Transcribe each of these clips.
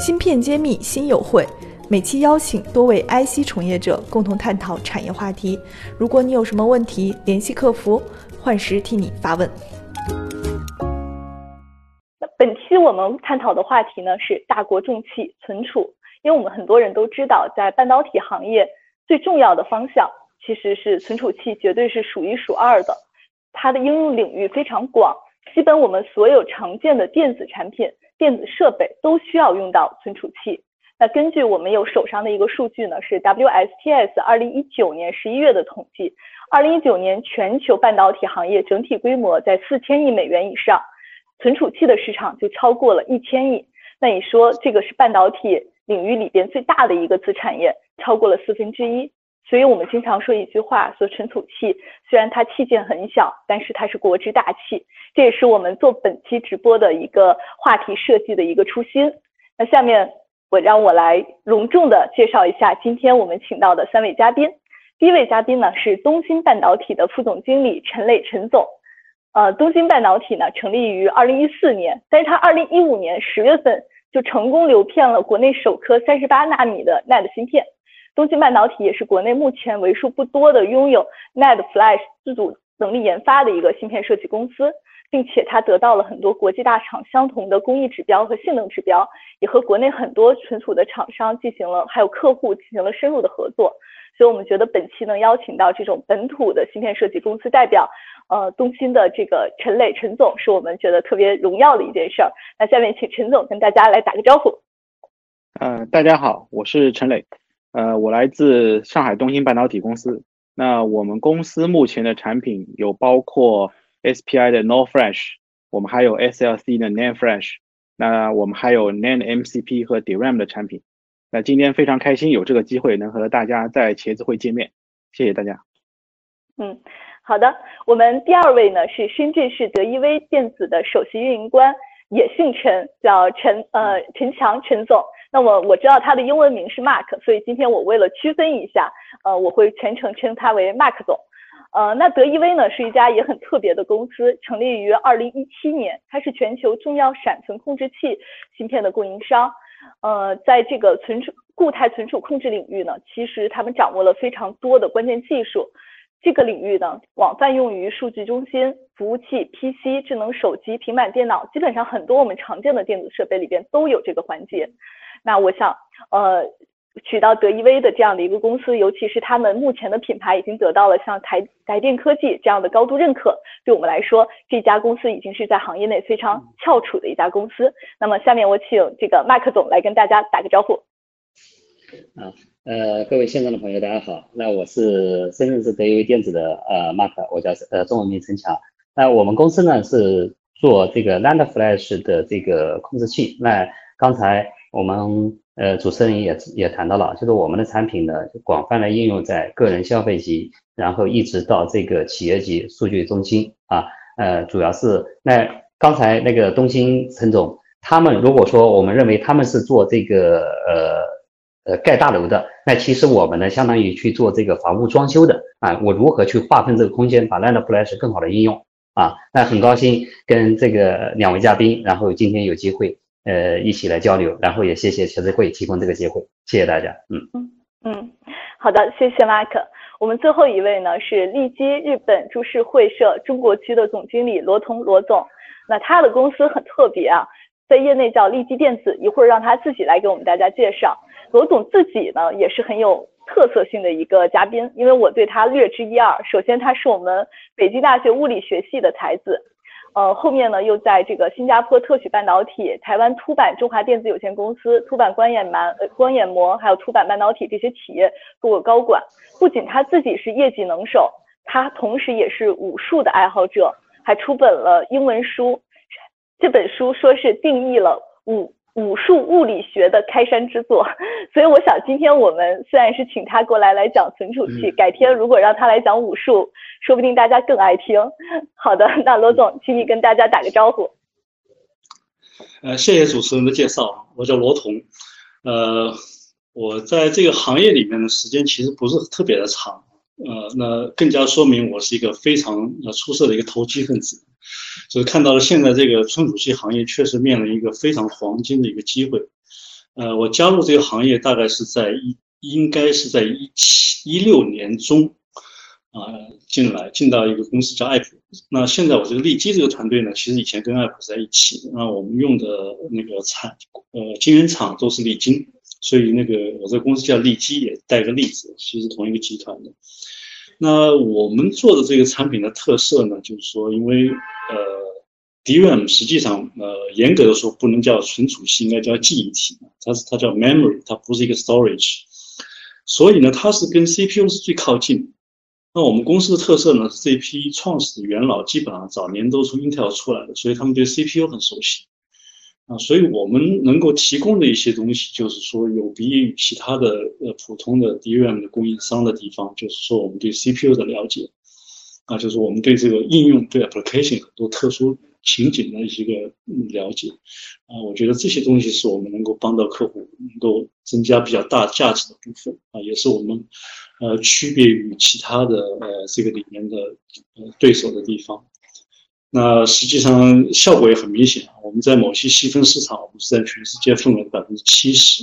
芯片揭秘新友会，每期邀请多位 IC 从业者共同探讨产业话题。如果你有什么问题，联系客服，幻时替你发问。本期我们探讨的话题呢是大国重器存储，因为我们很多人都知道，在半导体行业最重要的方向其实是存储器，绝对是数一数二的，它的应用领域非常广，基本我们所有常见的电子产品。电子设备都需要用到存储器。那根据我们有手上的一个数据呢，是 WSTS 二零一九年十一月的统计，二零一九年全球半导体行业整体规模在四千亿美元以上，存储器的市场就超过了一千亿。那你说这个是半导体领域里边最大的一个子产业，超过了四分之一。所以我们经常说一句话，说存储器虽然它器件很小，但是它是国之大器。这也是我们做本期直播的一个话题设计的一个初心。那下面我让我来隆重的介绍一下今天我们请到的三位嘉宾。第一位嘉宾呢是东芯半导体的副总经理陈磊陈总。呃，东芯半导体呢成立于二零一四年，但是它二零一五年十月份就成功流片了国内首颗三十八纳米的 NAND 芯片。东芯半导体也是国内目前为数不多的拥有 NAND Flash 自主能力研发的一个芯片设计公司，并且它得到了很多国际大厂相同的工艺指标和性能指标，也和国内很多存储的厂商进行了，还有客户进行了深入的合作。所以我们觉得本期能邀请到这种本土的芯片设计公司代表，呃，东芯的这个陈磊陈总，是我们觉得特别荣耀的一件事儿。那下面请陈总跟大家来打个招呼。呃，大家好，我是陈磊。呃，我来自上海东芯半导体公司。那我们公司目前的产品有包括 SPI 的 NOR Flash，我们还有 SLC 的 NAND Flash，那我们还有 NAND MCP 和 DRAM 的产品。那今天非常开心有这个机会能和大家在茄子会见面，谢谢大家。嗯，好的。我们第二位呢是深圳市德意威电子的首席运营官，也姓陈，叫陈呃陈强陈总。那么我知道他的英文名是 Mark，所以今天我为了区分一下，呃，我会全程称他为 Mark 总。呃，那德意威呢是一家也很特别的公司，成立于二零一七年，它是全球重要闪存控制器芯片的供应商。呃，在这个存储固态存储控制领域呢，其实他们掌握了非常多的关键技术。这个领域呢，广泛用于数据中心、服务器、PC、智能手机、平板电脑，基本上很多我们常见的电子设备里边都有这个环节。那我想，呃，取到德意威的这样的一个公司，尤其是他们目前的品牌已经得到了像台台电科技这样的高度认可，对我们来说，这家公司已经是在行业内非常翘楚的一家公司。那么下面我请这个麦克总来跟大家打个招呼。啊，呃，各位线上的朋友，大家好。那我是深圳市德意威电子的呃 Mark，我叫呃中文名陈强。那我们公司呢是做这个 NAND Flash 的这个控制器。那刚才我们呃主持人也也谈到了，就是我们的产品呢广泛的应用在个人消费级，然后一直到这个企业级数据中心啊，呃主要是那刚才那个东兴陈总，他们如果说我们认为他们是做这个呃呃盖大楼的，那其实我们呢相当于去做这个房屋装修的啊，我如何去划分这个空间，把 Land Flash 更好的应用啊？那很高兴跟这个两位嘉宾，然后今天有机会。呃，一起来交流，然后也谢谢协子会提供这个机会，谢谢大家。嗯嗯嗯，好的，谢谢马克。我们最后一位呢是利基日本株式会社中国区的总经理罗彤罗总。那他的公司很特别啊，在业内叫利基电子，一会儿让他自己来给我们大家介绍。罗总自己呢也是很有特色性的一个嘉宾，因为我对他略知一二。首先，他是我们北京大学物理学系的才子。呃，后面呢，又在这个新加坡特许半导体、台湾凸版中华电子有限公司、凸版光眼蛮、呃光眼膜，还有凸版半导体这些企业做过高管。不仅他自己是业绩能手，他同时也是武术的爱好者，还出本了英文书。这本书说是定义了武。武术物理学的开山之作，所以我想今天我们虽然是请他过来来讲存储器，改天如果让他来讲武术，说不定大家更爱听。好的，那罗总，请你跟大家打个招呼。呃，谢谢主持人的介绍，我叫罗彤，呃，我在这个行业里面的时间其实不是特别的长，呃，那更加说明我是一个非常呃出色的一个投机分子。就是看到了现在这个存储器行业确实面临一个非常黄金的一个机会，呃，我加入这个行业大概是在一，应该是在一七一六年中。啊，进来进到一个公司叫爱普。那现在我这个利基这个团队呢，其实以前跟爱普在一起。那我们用的那个产呃晶圆厂都是利晶，所以那个我这个公司叫利基，也带个利字，其实同一个集团的。那我们做的这个产品的特色呢，就是说，因为呃，DRAM 实际上呃严格的说不能叫存储器，应该叫记忆体，它是它叫 memory，它不是一个 storage。所以呢，它是跟 CPU 是最靠近。那我们公司的特色呢？这批创始元老基本上早年都从 Intel 出来的，所以他们对 CPU 很熟悉啊。所以我们能够提供的一些东西，就是说有别于其他的呃普通的 DRAM 的供应商的地方，就是说我们对 CPU 的了解啊，就是我们对这个应用对 application 很多特殊情景的一些个了解啊。我觉得这些东西是我们能够帮到客户，能够增加比较大价值的部分啊，也是我们。呃，区别于其他的呃这个里面的呃对手的地方，那实际上效果也很明显。我们在某些细分市场，我们是在全世界份额的百分之七十，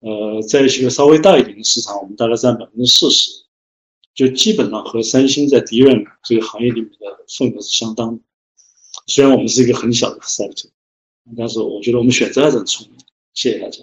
呃，在一些稍微大一点的市场，我们大概占百分之四十，就基本上和三星在 DRAM 这个行业里面的份额是相当的。虽然我们是一个很小的 sector，但是我觉得我们选择还是很聪明。谢谢大家。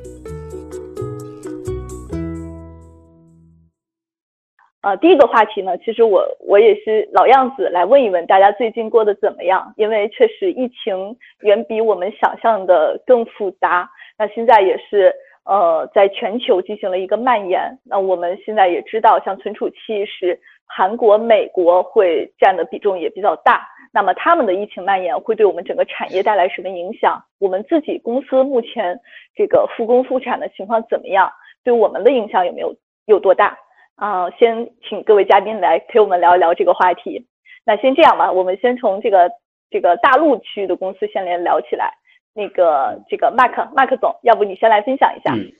呃，第一个话题呢，其实我我也是老样子来问一问大家最近过得怎么样，因为确实疫情远比我们想象的更复杂。那现在也是呃，在全球进行了一个蔓延。那我们现在也知道，像存储器是韩国、美国会占的比重也比较大。那么他们的疫情蔓延会对我们整个产业带来什么影响？我们自己公司目前这个复工复产的情况怎么样？对我们的影响有没有有多大？啊，先请各位嘉宾来陪我们聊一聊这个话题。那先这样吧，我们先从这个这个大陆区域的公司先来聊起来。那个这个 Mark Mark 总，要不你先来分享一下？嗯，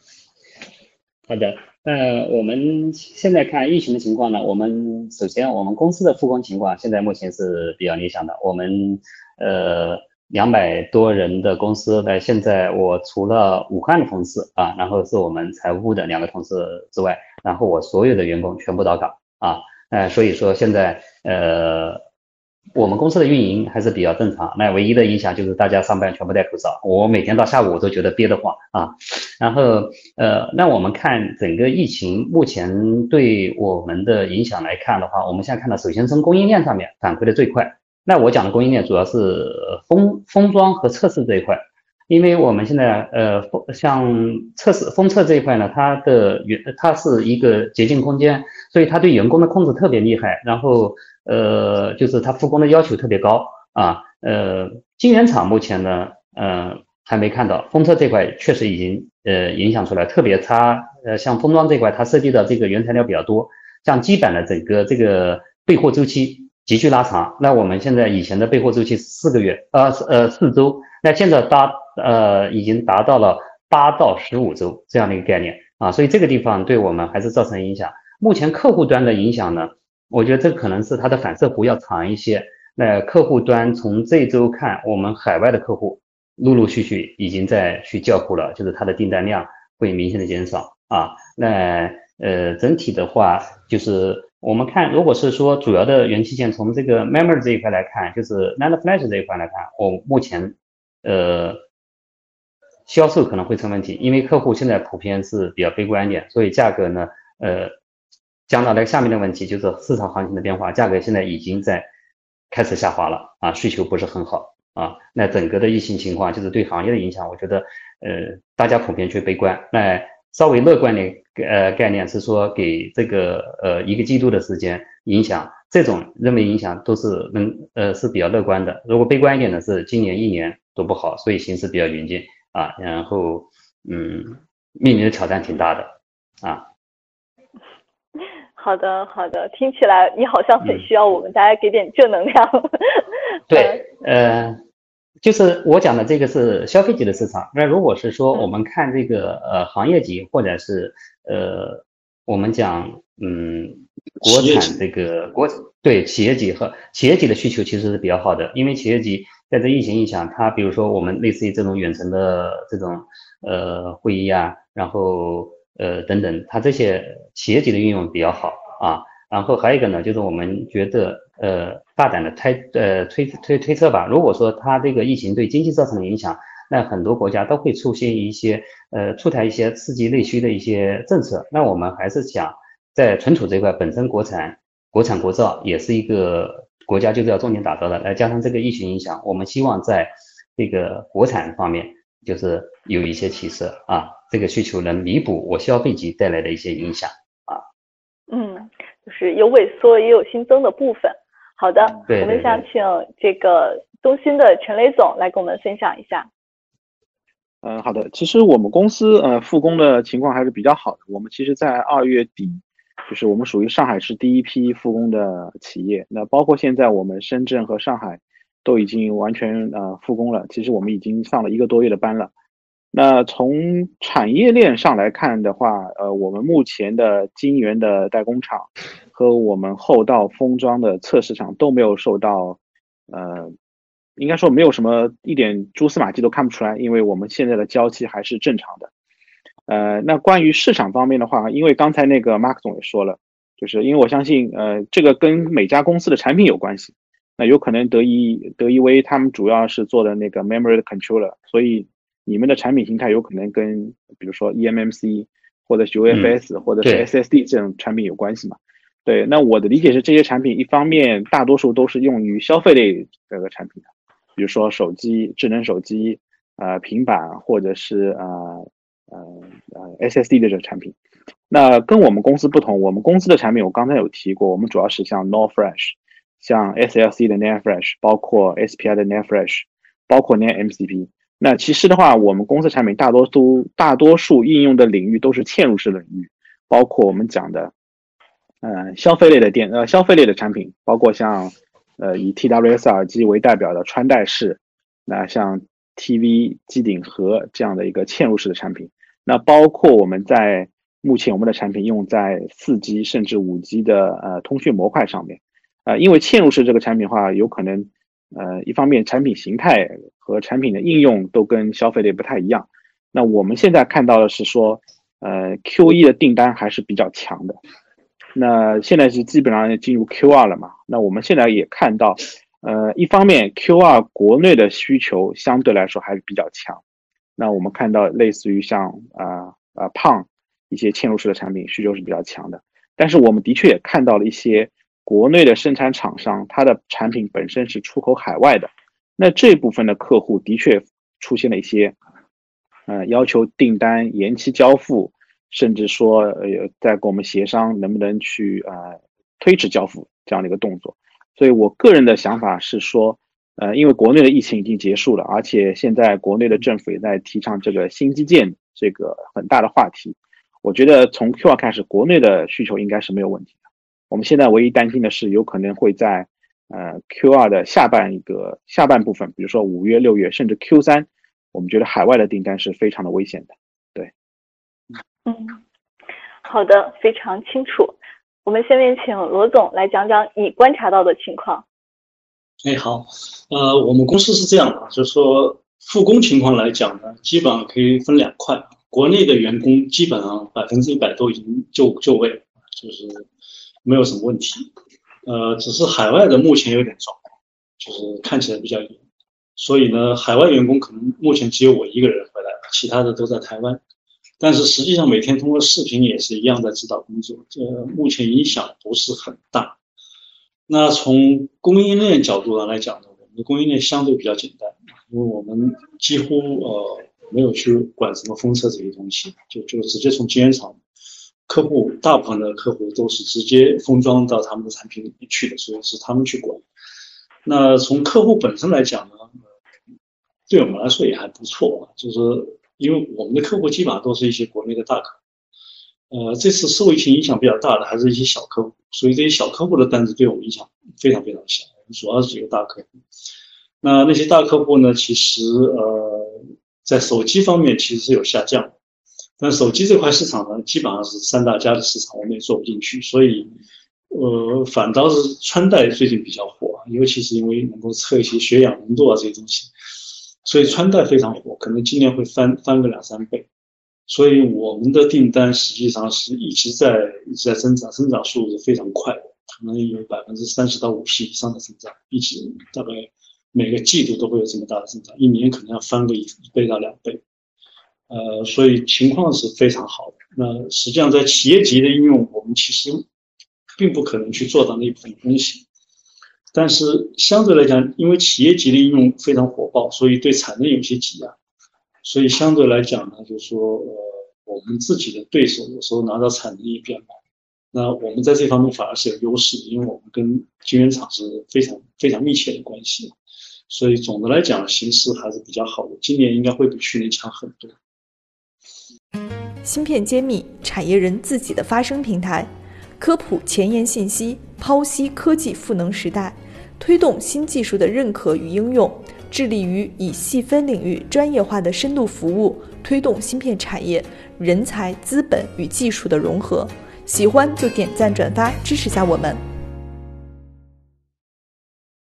好的。那我们现在看疫情的情况呢？我们首先我们公司的复工情况现在目前是比较理想的。我们呃。两百多人的公司，在现在我除了武汉的同事啊，然后是我们财务部的两个同事之外，然后我所有的员工全部到岗啊，呃，所以说现在呃，我们公司的运营还是比较正常。那唯一的影响就是大家上班全部戴口罩，我每天到下午我都觉得憋得慌啊。然后呃，那我们看整个疫情目前对我们的影响来看的话，我们现在看到，首先从供应链上面反馈的最快。那我讲的供应链主要是封封装和测试这一块，因为我们现在呃像测试封测这一块呢，它的原它是一个洁净空间，所以它对员工的控制特别厉害，然后呃就是它复工的要求特别高啊，呃晶圆厂目前呢呃还没看到封测这块确实已经呃影响出来，特别差呃像封装这块它涉及的这个原材料比较多，像基本的整个这个备货周期。急剧拉长，那我们现在以前的备货周期是四个月，呃，呃四周，那现在达呃已经达到了八到十五周这样的一个概念啊，所以这个地方对我们还是造成影响。目前客户端的影响呢，我觉得这可能是它的反射弧要长一些。那客户端从这周看，我们海外的客户陆陆续续已经在去交付了，就是它的订单量会明显的减少啊。那呃整体的话就是。我们看，如果是说主要的元器件从这个 memory 这一块来看，就是 NAND flash 这一块来看，我目前呃销售可能会成问题，因为客户现在普遍是比较悲观一点，所以价格呢，呃讲到那下面的问题，就是市场行情的变化，价格现在已经在开始下滑了啊，需求不是很好啊，那整个的疫情情况就是对行业的影响，我觉得呃大家普遍去悲观，那。稍微乐观的呃概念是说，给这个呃一个季度的时间影响，这种认为影响都是能呃是比较乐观的。如果悲观一点的是今年一年都不好，所以形势比较严峻啊。然后嗯，面临的挑战挺大的啊。好的好的，听起来你好像很需要我们大家给点正能量。对，呃。就是我讲的这个是消费级的市场。那如果是说我们看这个呃行业级或者是呃我们讲嗯国产这个国对企业级和企业级的需求其实是比较好的，因为企业级在这疫情影响，它比如说我们类似于这种远程的这种呃会议啊，然后呃等等，它这些企业级的运用比较好啊。然后还有一个呢，就是我们觉得，呃，大胆的推，呃，推推推测吧。如果说它这个疫情对经济造成的影响，那很多国家都会出现一些，呃，出台一些刺激内需的一些政策。那我们还是想在存储这块，本身国产、国产国造也是一个国家就是要重点打造的。来加上这个疫情影响，我们希望在这个国产方面，就是有一些起色啊，这个需求能弥补我消费级带来的一些影响啊。嗯。就是有萎缩也有新增的部分。好的，我们想请这个中芯的陈雷总来跟我们分享一下。嗯，好的。其实我们公司呃复工的情况还是比较好的。我们其实，在二月底，就是我们属于上海市第一批复工的企业。那包括现在我们深圳和上海都已经完全呃复工了。其实我们已经上了一个多月的班了。那从产业链上来看的话，呃，我们目前的晶圆的代工厂和我们后道封装的测试场都没有受到，呃，应该说没有什么一点蛛丝马迹都看不出来，因为我们现在的交期还是正常的。呃，那关于市场方面的话，因为刚才那个 Mark 总也说了，就是因为我相信，呃，这个跟每家公司的产品有关系，那有可能德意德意威他们主要是做的那个 memory controller，所以。你们的产品形态有可能跟，比如说 eMMC 或者 UFS 或者是 SSD 这种产品有关系嘛？对，那我的理解是，这些产品一方面大多数都是用于消费类这个产品的，比如说手机、智能手机、呃平板或者是呃呃呃 SSD 的这个产品。那跟我们公司不同，我们公司的产品我刚才有提过，我们主要是像 Nor Flash、像 SLC 的 NAND Flash，包括 SPI 的 NAND Flash，包括 NAND MCP。那其实的话，我们公司产品大多都大多数应用的领域都是嵌入式领域，包括我们讲的，呃，消费类的电呃消费类的产品，包括像呃以 TWS 耳机为代表的穿戴式，那像 TV 机顶盒这样的一个嵌入式的产品，那包括我们在目前我们的产品用在四 G 甚至五 G 的呃通讯模块上面，呃，因为嵌入式这个产品的话，有可能。呃，一方面产品形态和产品的应用都跟消费类不太一样。那我们现在看到的是说，呃，Q 一的订单还是比较强的。那现在是基本上进入 Q 二了嘛？那我们现在也看到，呃，一方面 Q 二国内的需求相对来说还是比较强。那我们看到类似于像啊啊胖一些嵌入式的产品需求是比较强的。但是我们的确也看到了一些。国内的生产厂商，它的产品本身是出口海外的，那这部分的客户的确出现了一些，呃，要求订单延期交付，甚至说呃，在跟我们协商能不能去呃推迟交付这样的一个动作。所以我个人的想法是说，呃，因为国内的疫情已经结束了，而且现在国内的政府也在提倡这个新基建这个很大的话题，我觉得从 Q 二开始，国内的需求应该是没有问题的。我们现在唯一担心的是，有可能会在呃 Q 二的下半一个下半部分，比如说五月、六月，甚至 Q 三，我们觉得海外的订单是非常的危险的。对，嗯，好的，非常清楚。我们下面请罗总来讲讲你观察到的情况。哎，好，呃，我们公司是这样的，就是说复工情况来讲呢，基本上可以分两块，国内的员工基本上百分之一百都已经就就位，就是。没有什么问题，呃，只是海外的目前有点状况，就是看起来比较严，所以呢，海外员工可能目前只有我一个人回来了，其他的都在台湾，但是实际上每天通过视频也是一样在指导工作，这目前影响不是很大。那从供应链角度上来讲呢，我们的供应链相对比较简单，因为我们几乎呃没有去管什么封测这些东西，就就直接从晶圆厂。客户大部分的客户都是直接封装到他们的产品里面去的，所以是他们去管。那从客户本身来讲呢，对我们来说也还不错，就是因为我们的客户基本上都是一些国内的大客户。呃，这次受疫情影响比较大的还是一些小客户，所以这些小客户的单子对我们影响非常非常小。主要是几个大客户。那那些大客户呢，其实呃，在手机方面其实是有下降，但手机这块市场呢，基本上是三大家的市场，我们也做不进去，所以呃，反倒是穿戴最近比较火，尤其是因为能够测一些血氧浓度啊这些东西，所以穿戴非常火，可能今年会翻翻个两三倍。所以我们的订单实际上是一直在一直在增长，增长速度是非常快的，可能有百分之三十到五十以上的增长，一直大概每个季度都会有这么大的增长，一年可能要翻个一倍到两倍，呃，所以情况是非常好的。那实际上在企业级的应用，我们其实并不可能去做到那一部分东西，但是相对来讲，因为企业级的应用非常火爆，所以对产能有些挤压。所以相对来讲呢，就是说，呃，我们自己的对手有时候拿到产能也比较难。那我们在这方面反而是有优势的，因为我们跟晶圆厂是非常非常密切的关系。所以总的来讲，形势还是比较好的。今年应该会比去年强很多。芯片揭秘，产业人自己的发声平台，科普前沿信息，剖析科技赋能时代，推动新技术的认可与应用。致力于以细分领域专业化的深度服务，推动芯片产业人才、资本与技术的融合。喜欢就点赞转发支持下我们。